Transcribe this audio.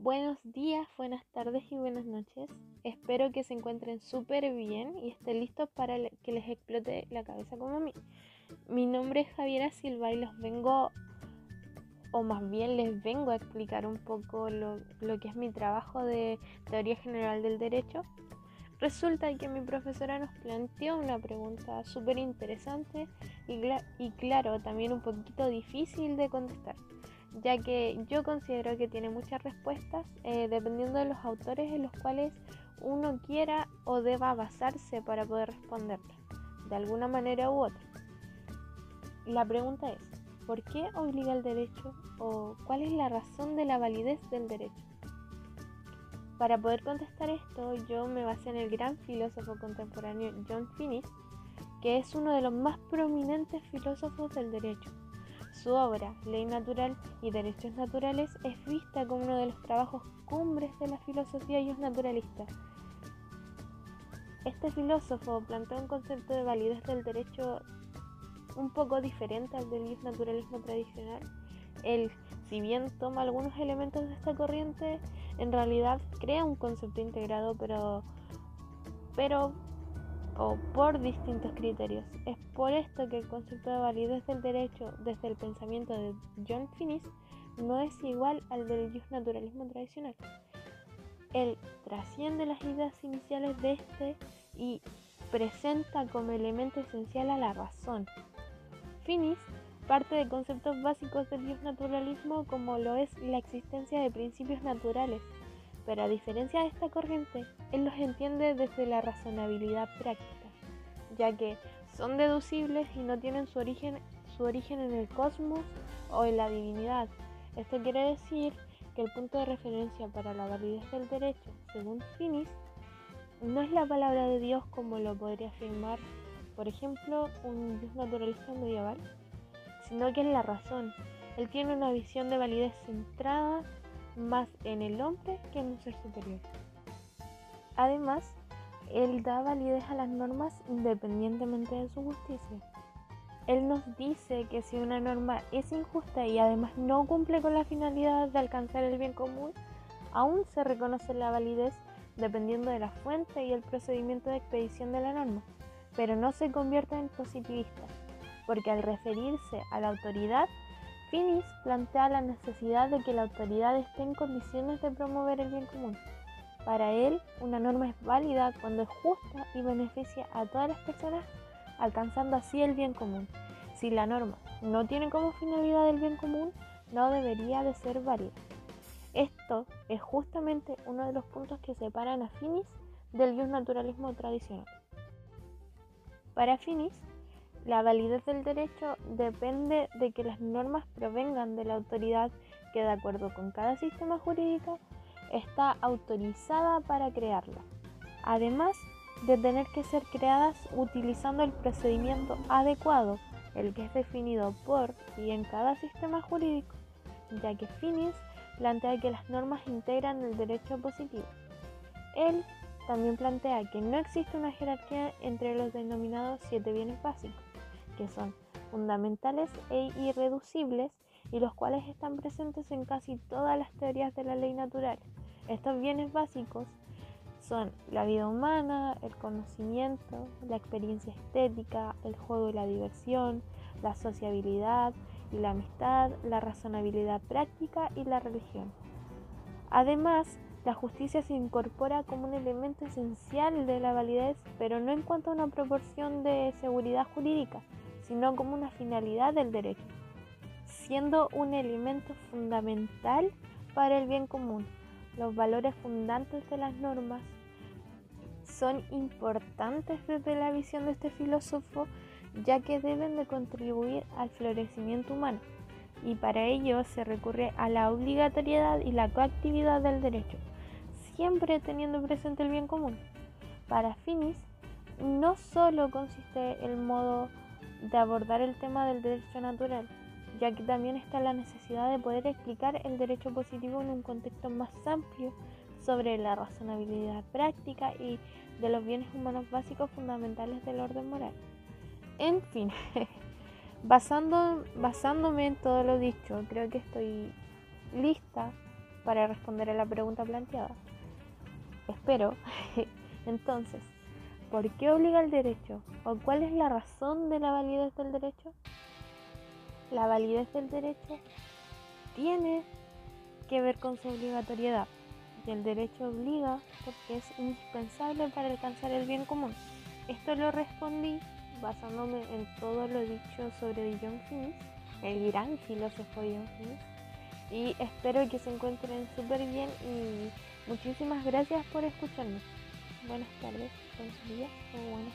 Buenos días, buenas tardes y buenas noches. Espero que se encuentren súper bien y estén listos para que les explote la cabeza como a mí. Mi nombre es Javiera Silva y los vengo, o más bien les vengo a explicar un poco lo, que es mi trabajo de teoría general del derecho. Resulta que mi profesora nos planteó una pregunta súper interesante y claro, también un poquito difícil de contestar ya que yo considero que tiene muchas respuestas eh, dependiendo de los autores en los cuales uno quiera o deba basarse para poder responderla, de alguna manera u otra. La pregunta es, ¿por qué obliga el derecho o cuál es la razón de la validez del derecho? Para poder contestar esto, yo me basé en el gran filósofo contemporáneo John Finnis, que es uno de los más prominentes filósofos del derecho su obra, Ley Natural y Derechos Naturales, es vista como uno de los trabajos cumbres de la filosofía y naturalista. Este filósofo plantea un concepto de validez del derecho un poco diferente al del naturalismo tradicional. Él, si bien toma algunos elementos de esta corriente, en realidad crea un concepto integrado, pero, pero o por distintos criterios. Es por esto que el concepto de validez del derecho desde el pensamiento de John Finnis no es igual al del naturalismo tradicional. Él trasciende las ideas iniciales de este y presenta como elemento esencial a la razón. Finnis parte de conceptos básicos del naturalismo como lo es la existencia de principios naturales, pero a diferencia de esta corriente, él los entiende desde la razonabilidad práctica, ya que son deducibles y no tienen su origen, en el cosmos o en la divinidad. Esto quiere decir que el punto de referencia para la validez del derecho, según Finis, no es la palabra de Dios como lo podría afirmar, por ejemplo, un naturalista medieval, sino que es la razón. Él tiene una visión de validez centrada más en el hombre que en un ser superior. Además, él da validez a las normas independientemente de su justicia. Él nos dice que si una norma es injusta y además no cumple con la finalidad de alcanzar el bien común, aún se reconoce la validez dependiendo de la fuente y el procedimiento de expedición de la norma, pero no se convierte en positivista, porque al referirse a la autoridad Finis plantea la necesidad de que la autoridad esté en condiciones de promover el bien común. Para él, una norma es válida cuando es justa y beneficia a todas las personas, alcanzando así el bien común. Si la norma no tiene como finalidad el bien común, no debería de ser válida. Esto es justamente uno de los puntos que separan a Finis del naturalismo tradicional. Para Finis, la validez del derecho depende de que las normas provengan de la autoridad que de acuerdo con cada sistema jurídico está autorizada para crearla. Además de tener que ser creadas utilizando el procedimiento adecuado, el que es definido por y en cada sistema jurídico, ya que Finis plantea que las normas integran el derecho positivo. Él también plantea que no existe una jerarquía entre los denominados siete bienes básicos que son fundamentales e irreducibles y los cuales están presentes en casi todas las teorías de la ley natural. Estos bienes básicos son la vida humana, el conocimiento, la experiencia estética, el juego y la diversión, la sociabilidad y la amistad, la razonabilidad práctica y la religión. Además, la justicia se incorpora como un elemento esencial de la validez, pero no en cuanto a una proporción de seguridad jurídica, sino como una finalidad del derecho, siendo un elemento fundamental para el bien común. Los valores fundantes de las normas son importantes desde la visión de este filósofo, ya que deben de contribuir al florecimiento humano, y para ello se recurre a la obligatoriedad y la coactividad del derecho, siempre teniendo presente el bien común. Para Finis, no solo consiste el modo de abordar el tema del derecho natural, ya que también está la necesidad de poder explicar el derecho positivo en un contexto más amplio sobre la razonabilidad práctica y de los bienes humanos básicos fundamentales del orden moral. En fin, basando, basándome en todo lo dicho, creo que estoy lista para responder a la pregunta planteada. Espero. Entonces, ¿por qué obliga el derecho? ¿O cuál es la razón de la validez del derecho? La validez del derecho tiene que ver con su obligatoriedad. Y el derecho obliga porque es indispensable para alcanzar el bien común. Esto lo respondí basándome en todo lo dicho sobre John Finnis, el gran filósofo John Finnis. Y espero que se encuentren súper bien y muchísimas gracias por escucharme. Buenas tardes, buenos días o buenas